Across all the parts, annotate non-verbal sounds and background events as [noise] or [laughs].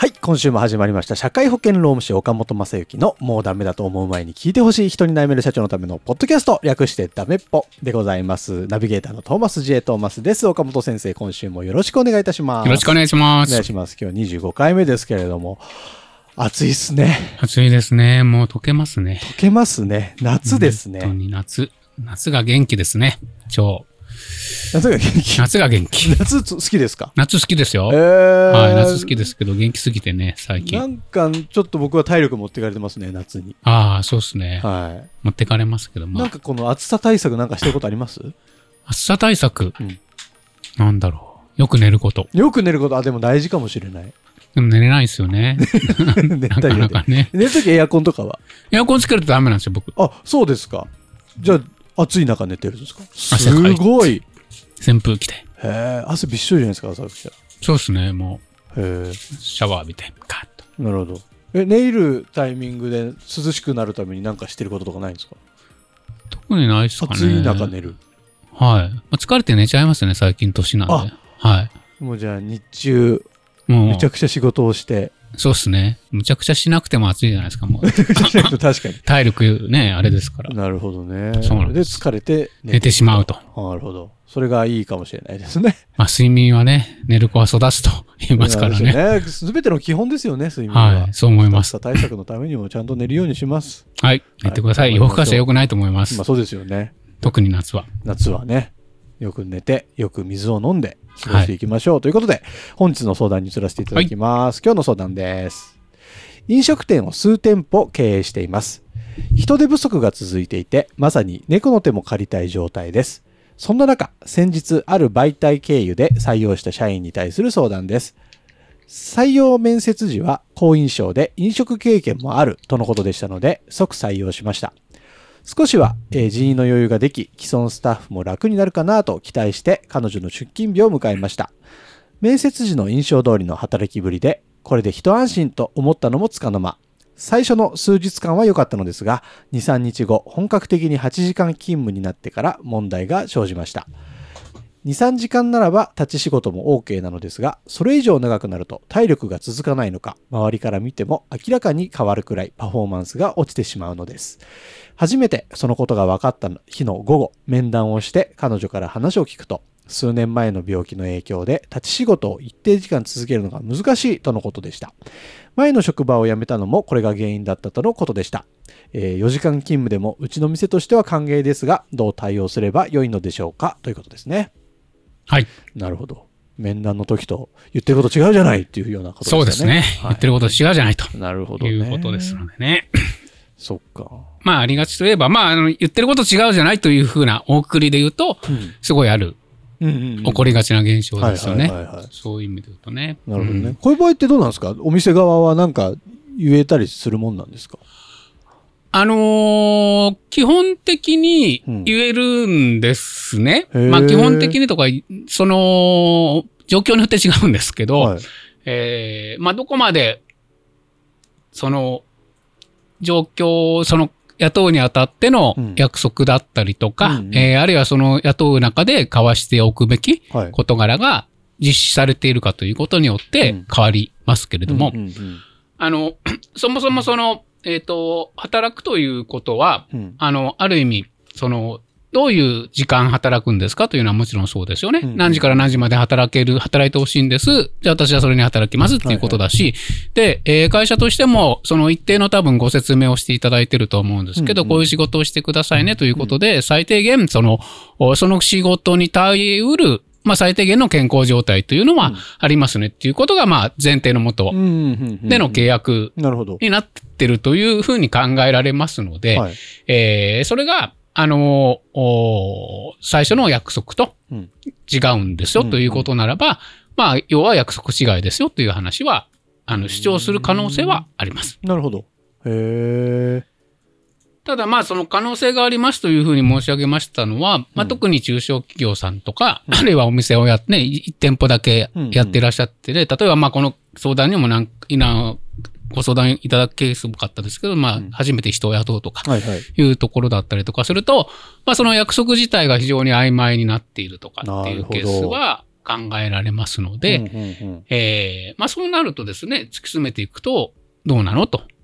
はい、今週も始まりました。社会保険労務士岡本正幸のもうダメだと思う前に聞いてほしい人に悩める社長のためのポッドキャスト、略してダメっぽでございます。ナビゲーターのトーマス J. トーマスです。岡本先生、今週もよろしくお願いいたします。よろしくお願いします。お願いします。今日25回目ですけれども、暑いっすね。暑いですね。もう溶けますね。溶けますね。夏ですね。本当に夏。夏が元気ですね。超。夏が元気。夏が元気。夏つ好きですか？夏好きですよ。えー、はい、夏好きですけど、元気すぎてね、最な近。んか、ちょっと僕は体力持ってかれてますね、夏に。ああ、そうですね。は持ってかれますけどい。も。なんかこの暑さ対策なんかしてることあります？暑さ対策？うんなんだろう。よく寝ること。よく寝ること、あ、でも大事かもしれない。でも寝れないですよね。[laughs] 寝なかなかね。寝るときエアコンとかは？エアコンつけるとダメなんですよ、僕。あ、そうですか。じゃあ、暑い中寝てるんですか？すごい。扇風機で。へえ、汗びっしょりじゃないですか、朝起きたそうですね。もら。へう、シャワー浴びて、カッと。え、なるほど。え、寝入るタイミングで涼しくなるためになんかしてることとかないんですか？特にないですかね。暑い中寝る。はい。まあ疲れて寝ちゃいますね、最近年なんで。はい。もうじゃあ日中、めち、ゃくちゃ仕事をして、そうっすね。むちゃくちゃしなくても暑いじゃないですか、もう。[laughs] 確か体力ね、あれですからに。。なるほどね。そうなんで疲れて寝てしまうと。なるほど。それがいいかもしれないですね。[laughs] まあ、睡眠はね、寝る子は育つと [laughs] 言いますからね。すべての基本ですよね、睡眠は。はい、そう思います。暑さ対策のためにもちゃんと寝るようにします。はい、言ってください。はい夜更かしは良くないと思いますまあ。そうですよね。特に夏は。夏はね、よく寝て、よく水を飲んで過ごしていきましょう。ということで、本日の相談に移らせていただきます。今日の相談です。飲食店を数店舗経営しています。人手不足が続いていて、まさに猫の手も借りたい状態です。そんな中、先日ある媒体経由で採用した社員に対する相談です。採用面接時は好印象で飲食経験もあるとのことでしたので即採用しました。少しは、えー人員の余裕ができ、既存スタッフも楽になるかなと期待して彼女の出勤日を迎えました。面接時の印象通りの働きぶりで、これで一安心と思ったのもつかの間。最初の数日間は良かったのですが、2、3日後、本格的に8時間勤務になってから問題が生じました。2、23時間ならば立ち仕事も OK なのですが、それ以上長くなると体力が続かないのか、周りから見ても明らかに変わるくらいパフォーマンスが落ちてしまうのです。初めてそのことが分かった日の午後、面談をして彼女から話を聞くと、数年前の病気の影響で立ち仕事を一定時間続けるのが難しいとのことでした。前の職場を辞めたのもこれが原因だったとのことでした。えー4時間勤務でもうちの店としては歓迎ですが、どう対応すれば良いのでしょうか？ということですね。はい。なるほど。面談の時と言ってること違うじゃないっていうようなことですね。そうですね。はい言ってること違うじゃないとなるほどね。いうことですのでね。そっか。まあ、ありがちといえば、まあ、あの、言ってること違うじゃないというふうな大くくりで言うと、うん。すごいある、うんうんうん起こりがちな現象ですよね。はいはいはいはいそういう意味で言うとね。なるほどね。うんこういう場合ってどうなんですか？お店側はなんか言えたりするもんなんですか？あのー基本的にうん言えるんですね。へーまあ基本的にとか、その、状況によって違うんですけど、はい。えーまあどこまで、その、状況、その、雇うにあたってのうん約束だったりとか、うんうんえーあるいはその雇う中で交わしておくべきはい。事柄が実施されているかということによってうん変わりますけれども、うんうんあの、[clears throat] そもそもその、えっ、と、働くということは、うん。うんあの、ある意味、その、どういう時間働くんですか？というのはもちろんそうですよね。うん。何時から何時まで働ける、働いてほしいんです。じゃあ私はそれに働きますっていうことだし、で、えー会社としても、その一定の多分ご説明をしていただいてると思うんですけど、うんうん。こういう仕事をしてくださいねということで、最低限、その、おその仕事に耐えうるまあ、最低限の健康状態というのはうんありますねっていうことが、まあ、前提のもとでの契約なるほど。になってるというふうに考えられますので、はい。えーそれが、あのお最初の約束とうん違うんですようんということならば、まあ、要は約束違いですよという話は、あの、主張する可能性はあります。なるほど。へえ。ただまあその可能性がありますというふうに申し上げましたのは、まあ特に中小企業さんとか、あるいはお店をやってね、1店舗だけやっていらっしゃってね、例えばまあこの相談にもなんいなご相談いただくケースも多かったですけど、まあ初めて人を雇うとかはいうところだったりとかすると、まあその約束自体が非常に曖昧になっているとかっていうケースは考えられますので、えーまあそうなるとですね、突き詰めていくとどうなのと。はあ。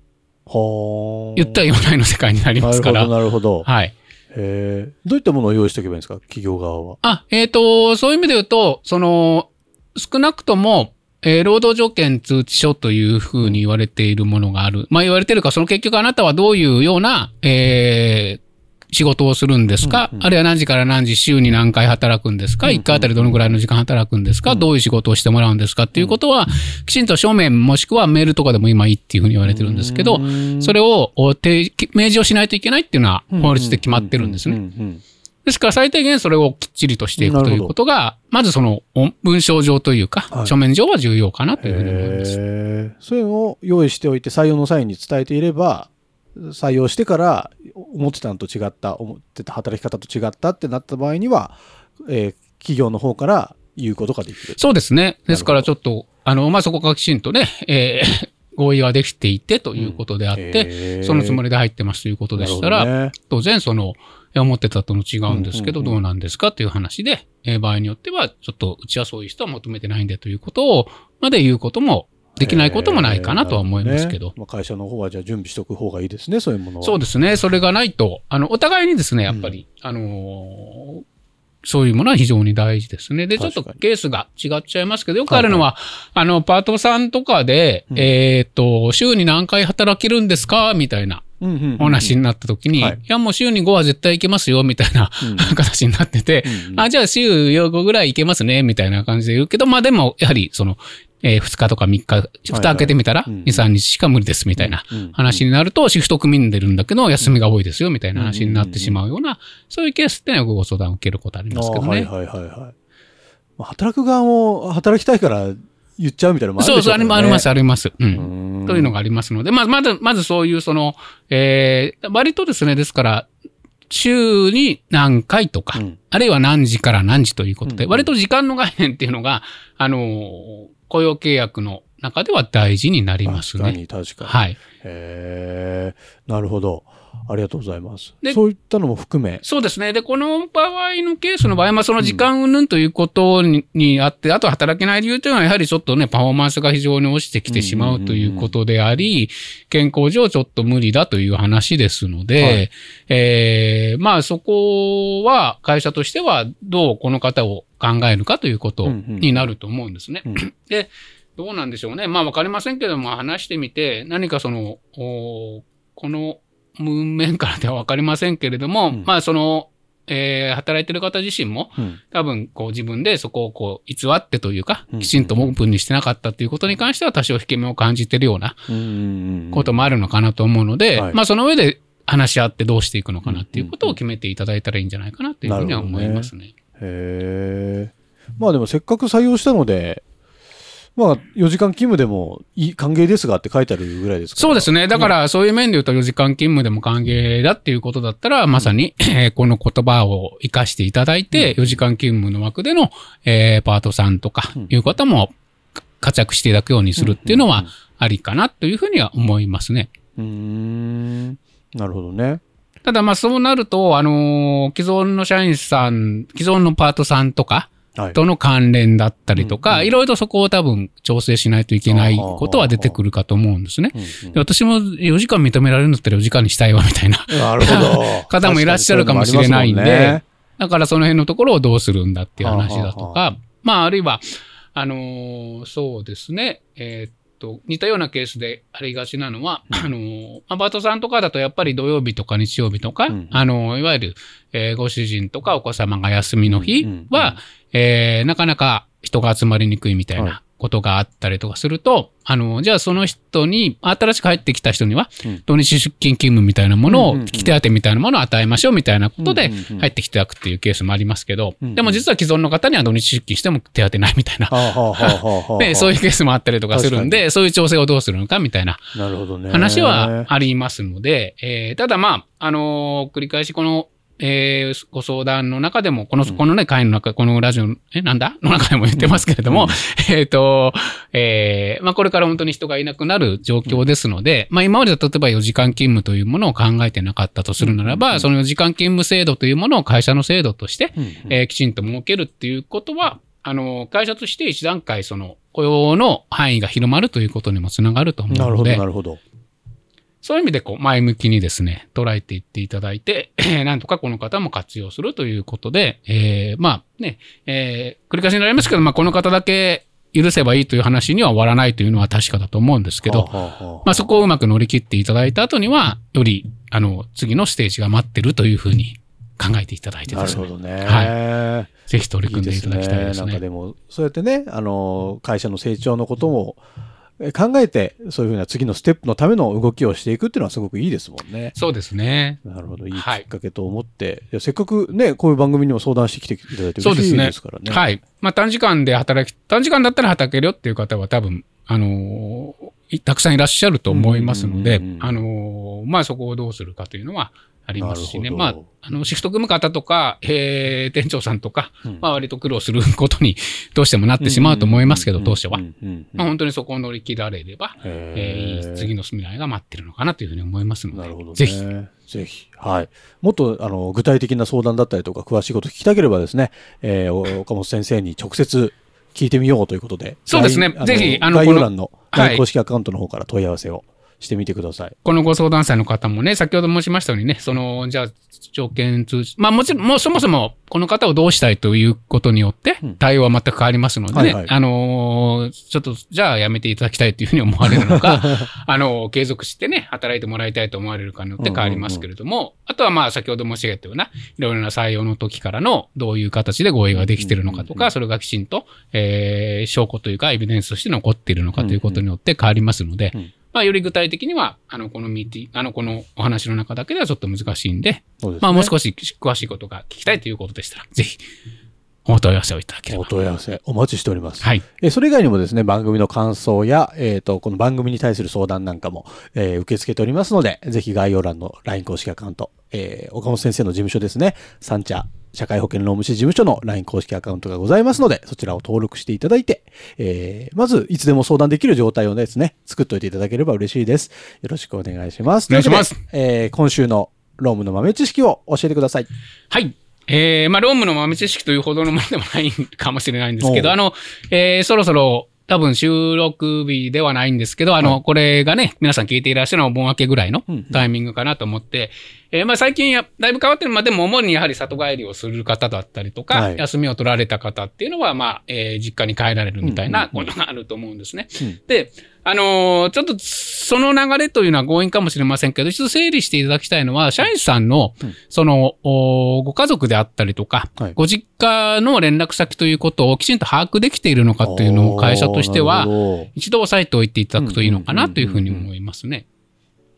言ったら言わないの世界になりますから。なるほど、なるほど。はい。へえ。どういったものを用意しておけばいいんですか？企業側は。あ、えっ、と、そういう意味で言うと、その、少なくとも、えー労働条件通知書というふうに言われているものがある。まあ言われてるか、その結局あなたはどういうような、えー仕事をするんですか、うんうん。あるいは何時から何時、週に何回働くんですか、うんうん ?1 回あたりどのぐらいの時間働くんですか、うんどういう仕事をしてもらうんですか？っていうことは、きちんと書面もしくはメールとかでも今いいっていうふうに言われてるんですけど、それを明示をしないといけないっていうのは法律で決まってるんですね。ですから最低限それをきっちりとしていくということが、まずそのお文章上というか、はい。書面上は重要かなというふうに思います。そういうのを用意しておいて採用の際に伝えていれば、採用してから思ってたのと違った、思ってた働き方と違ったってなった場合には、えー企業の方から言うことができる。そうですね。ですからちょっと、あの、まあ、そこがきちんとね、えー合意ができていてということであって、へー。そのつもりで入ってますということでしたら、ね。当然その、思ってたとの違うんですけど、うんうんうん。どうなんですかという話で、えー場合によっては、ちょっとうちはそういう人は求めてないんでということを、まで言うことも、できないこともないかなとは思いますけど。えー。ね。まあ、会社の方はじゃあ準備しておく方がいいですね、そういうものは。そうですね。それがないと、あの、お互いにですね、やっぱり、あのーそういうものは非常に大事ですね。で、ちょっとケースが違っちゃいますけど、よくあるのは、あの、パートさんとかで、うん。えっ、と、週に何回働けるんですか？みたいなうんうんうんうん。お話になった時に、はい。いや、もう週に5は絶対行けますよ、みたいな、うん。[laughs] 形になってて、うんうんあ、じゃあ週5ぐらい行けますね、みたいな感じで言うけど、まあでも、やはり、その、え2日とか3日、蓋開けてみたら、うん。うん2、3日しか無理です、みたいなうん。話になると、シフト組んでるんだけど、休みが多いですよ、みたいな話になってしまうような、そういうケースってのはよくご相談を受けることありますけどね。はいはいはいはい。まあ働く側も働きたいから言っちゃうみたいなのもあるそうそう、あでしょうねりあります、あります。う。うんん。というのがありますので、まあ、まず、まずそういう、その、えー、割とですね、ですから、週に何回とか、うん。あるいは何時から何時ということで、うん。割と時間の概念っていうのが、あのー雇用契約の中では大事になりますね。確かに確かに。はい。へえ、なるほど。ありがとうございますで。そういったのも含め。そうですね。で、この場合のケースの場合、まあ、その時間云々ということに,、にあって、あと働けない理由というのは、やはりちょっとね、パフォーマンスが非常に落ちてきてしまうということであり、健康上ちょっと無理だという話ですので、はいえーまあ、そこは会社としてはどうこの方を考えるかということになると思うんですね。うん。[coughs] で、どうなんでしょうね。まあ、わかりませんけども、話してみて、何かその、おこの文面からではわかりませんけれども、うん。まあ、その、えー働いてる方自身も、うん。多分、こう自分でそこをこう偽ってというかうん、きちんとオープンにしてなかったということに関しては多少引け目を感じてるようなこともあるのかなと思うので、はい。まあその上で話し合ってどうしていくのかなっていうことを決めていただいたらいいんじゃないかなというふうには思いますね。へえ。まあでもせっかく採用したので、まあ4時間勤務でもいい歓迎ですがって書いてあるぐらいですから。そうですね。だから、そういう面で言うと、4時間勤務でも歓迎だっていうことだったら、まさに、えーこの言葉を活かしていただいて、4時間勤務の枠での、えーパートさんとかうん、いう方も活躍していただくようにするっていうのはありかなというふうには思いますね。うーん。なるほどね。ただ、まあ、そうなると、あのー既存の社員さん、既存のパートさんとか、はい。との関連だったりとか、うんうんいろいろそこを多分調整しないといけないことは出てくるかと思うんですね。私も4時間認められるんだったら4時間にしたいわ、みたいな。[laughs] 方もいらっしゃるかもしれないんでねだからその辺のところをどうするんだっていう話だとはか、まああるいは、あのーそうですね、えーっと、似たようなケースでありがちなのは、あの、アパートさんとかだとやっぱり土曜日とか日曜日とか、うん。あの、いわゆる、えーご主人とかお子様が休みの日うんうんは、えーなかなか人が集まりにくいみたいなことがあったりとかすると、あの、じゃあその人に、新しく入ってきた人にはうん、土日出勤勤務みたいなものを、引き手当みたいなものを与えましょうみたいなことで入ってきていくっていうケースもありますけど、でも実は既存の方には土日出勤しても手当ないみたいな。で、[laughs] そういうケースもあったりとかするんで、そういう調整をどうするのかみたいななるほどね。話はありますので、えーただまあ、あのー繰り返しこの、えーご相談の中でも、この、このね、会の中、このラジオの、え、なんだ？の中でも言ってますけれども、[laughs] えっと、えーまあこれから本当に人がいなくなる状況ですので、まあ今まで例えば4時間勤務というものを考えてなかったとするならば、その4時間勤務制度というものを会社の制度として、えーきちんと設けるっていうことは、あの、会社として一段階その雇用の範囲が広まるということにもつながると思うなるほど、のでな、るほど。そういう意味でこう前向きにですね、捉えていっていただいて、なんとかこの方も活用するということで、えーまあね、えー繰り返しになりますけど、まあこの方だけ許せばいいという話には終わらないというのは確かだと思うんですけど、まあそこをうまく乗り切っていただいた後には、より、あの、次のステージが待ってるというふうに考えていただいてですね。なるほどね。はぜひ取りいい組んでいただきたいですなんかね。でも、そうやってね、あの、会社の成長のこともえ考えて、そういうふうな次のステップのための動きをしていくっていうのはすごくいいですもんね。そうですね。なるほど、いいきはいっかけと思って、いやせっかくね、こういう番組にも相談してきていただいて嬉しいそうですねですからね。はい。まあ短時間で働き、短時間だったら働けるよっていう方は多分、あのーいたくさんいらっしゃると思いますのであのーまあそこをどうするかというのはありますしね。まああの、シフト組む方とか、えー、店長さんとか、うんまあ割と苦労することにどうしてもなってしまうと思いますけど、当初はまあ本当にそこを乗り切られれば、えーいい次の未来が待ってるのかなというふうに思いますので、なるほど、ね。ぜひ。ぜひ。はい。もっと、あの、具体的な相談だったりとか、詳しいこと聞きたければですね、えーお岡本先生に直接聞いてみようということで。そうですねぜひあの概要欄のはい LINE 公式アカウントの方から問い合わせをしてみてください。このご相談者の方もね、先ほど申しましたようにね、その、じゃあ、条件通知、まあもちろん、もうそもそも、この方をどうしたいということによってうん、対応は全く変わりますのでね、はいはい。あのーちょっと、じゃあやめていただきたいというふうに思われるのか、[laughs] あのー継続してね、働いてもらいたいと思われるかによって変わりますけれども、あとはまあ先ほど申し上げたような、いろいろな採用の時からの、どういう形で合意ができているのかとうんうんうん。か、それがきちんと、えー証拠というか、エビデンスとして残っているのかということによって変わりますので、うんまあ、より具体的には、あの、このミーティあの、このお話の中だけではちょっと難しいんで、ですね。まあ、もう少し詳しいことが聞きたいということでしたら、ぜひ、お問い合わせをいただけれおば。問い合わせお待ちしております。はい。えーそれ以外にもですね、番組の感想や、えっ、と、この番組に対する相談なんかも、えー受け付けておりますので、ぜひ概要欄の LINE 公式アカウント、えー岡本先生の事務所ですね、三茶社会保険労務士事務所の LINE 公式アカウントがございますので、そちらを登録していただいて、えーまず、いつでも相談できる状態をですね、作っておいていただければ嬉しいです。よろしくお願いします。お願いします。えー今週のロームの豆知識を教えてください。はい。えー、まあ、ロームの豆知識というほどのものでもないかもしれないんですけど、あの、えー、そろそろ、多分収録日ではないんですけど、あの、はいこれがね、皆さん聞いていらっしゃるのはお盆明けぐらいのうんうんタイミングかなと思って、えーまあ最近や、だいぶ変わってる。までも主にやはり里帰りをする方だったりとか、はい。休みを取られた方っていうのは、まあ、えー実家に帰られるみたいなうんうん。ことがあると思うんですね。うん。で、あのーちょっとその流れというのは強引かもしれませんけど、一度整理していただきたいのは、社員さんのうん、その、おご家族であったりとか、はい。ご実家の連絡先ということをきちんと把握できているのかというのを会社としては一度押さえておいていただくといいのかなというふうにうんうんうんうん。思いますね。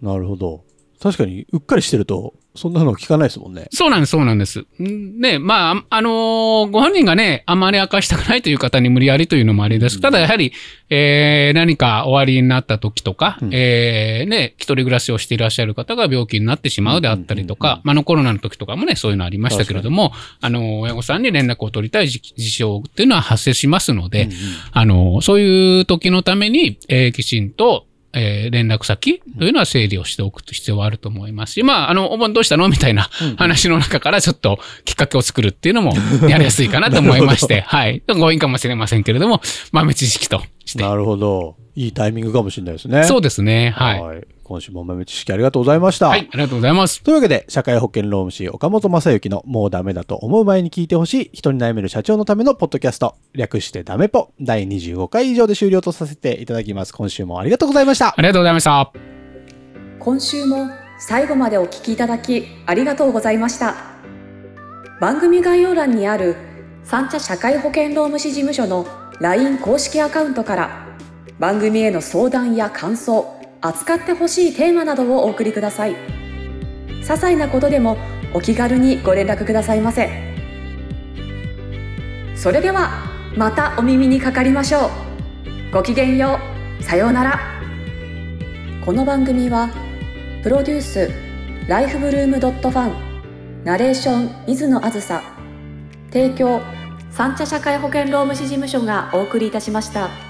なるほど。確かに、うっかりしてると、そんなの聞かないですもんね。そうなんです、そうなんです。んね、まあ、あのーご本人がね、あまり明かしたくないという方に無理やりというのもあれです。ただやはり、えー、何かおありになった時とか、うんえー、ね、一人暮らしをしていらっしゃる方が病気になってしまうであったりとうんうんうんか、まあ、あのコロナの時とかもね、そういうのありましたけれども、あの、親御さんに連絡を取りたい事事象っていうのは発生しますので、うんうんあの、そういう時のために、えーきちんと、えー連絡先というのは整理をしておく必要はあると思いますし、まあ、あの、お盆どうしたの？みたいな話の中からちょっときっかけを作るっていうのも [laughs] やりやすいかなと思いまして、はい。強引かもしれませんけれども、豆知識として。なるほど。いいタイミングかもしれないですね。そうですね。はい。今週も豆知識ありがとうございました。はい、ありがとうございます。というわけで、社会保険労務士岡本正幸のもうダメだと思う前に聞いてほしい人に悩める社長のためのポッドキャスト、略してダメポ第25回以上で終了とさせていただきます。今週もありがとうございましたあ。りがとうございました。今週も最後までお聞きいただきありがとうございました番組概要欄にある三茶社会保険労務士事務所の LINE 公式アカウントから番組への相談や感想扱ってほしいテーマなどをお送りください。些細なことでもお気軽にご連絡くださいませ。それではまたお耳にかかりましょう。ごきげんよう。さようなら。この番組はプロデュースライフブルームドットファンナレーション水野あずさ提供三茶社会保険労務士事務所がお送りいたしました。